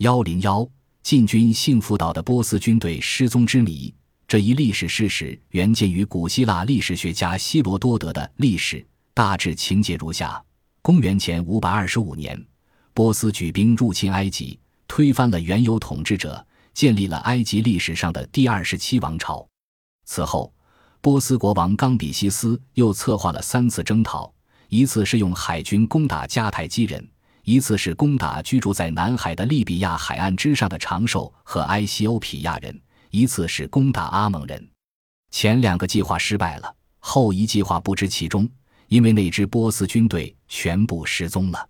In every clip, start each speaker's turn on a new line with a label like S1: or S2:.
S1: 幺零幺进军幸福岛的波斯军队失踪之谜。这一历史事实原见于古希腊历史学家希罗多德的历史，大致情节如下：公元前五百二十五年，波斯举兵入侵埃及，推翻了原有统治者，建立了埃及历史上的第二十七王朝。此后，波斯国王冈比西斯又策划了三次征讨，一次是用海军攻打迦太基人，一次是攻打居住在南海的利比亚海岸之上的长寿和埃西欧皮亚人。一次是攻打阿蒙人，前两个计划失败了，后一计划不知其中，因为那支波斯军队全部失踪了。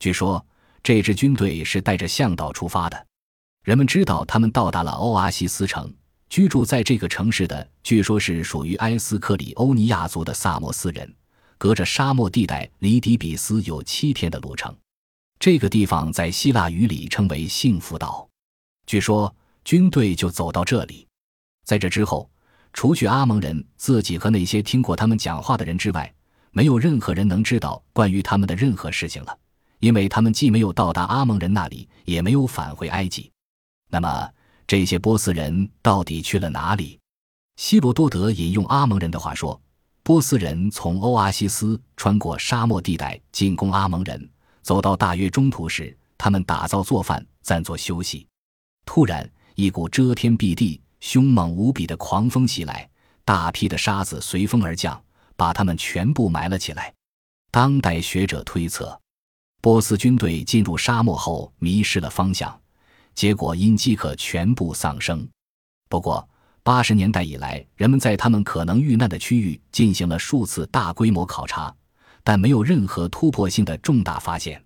S1: 据说这支军队是带着向导出发的，人们知道他们到达了欧阿西斯城，居住在这个城市的据说是属于埃斯克里欧尼亚族的萨摩斯人，隔着沙漠地带离底比斯有七天的路程。这个地方在希腊语里称为幸福岛，据说。军队就走到这里，在这之后，除去阿蒙人自己和那些听过他们讲话的人之外，没有任何人能知道关于他们的任何事情了，因为他们既没有到达阿蒙人那里，也没有返回埃及。那么，这些波斯人到底去了哪里？希罗多德引用阿蒙人的话说：“波斯人从欧阿西斯穿过沙漠地带进攻阿蒙人，走到大约中途时，他们打造做饭，暂作休息。突然。”一股遮天蔽地、凶猛无比的狂风袭来，大批的沙子随风而降，把他们全部埋了起来。当代学者推测，波斯军队进入沙漠后迷失了方向，结果因饥渴全部丧生。不过，八十年代以来，人们在他们可能遇难的区域进行了数次大规模考察，但没有任何突破性的重大发现。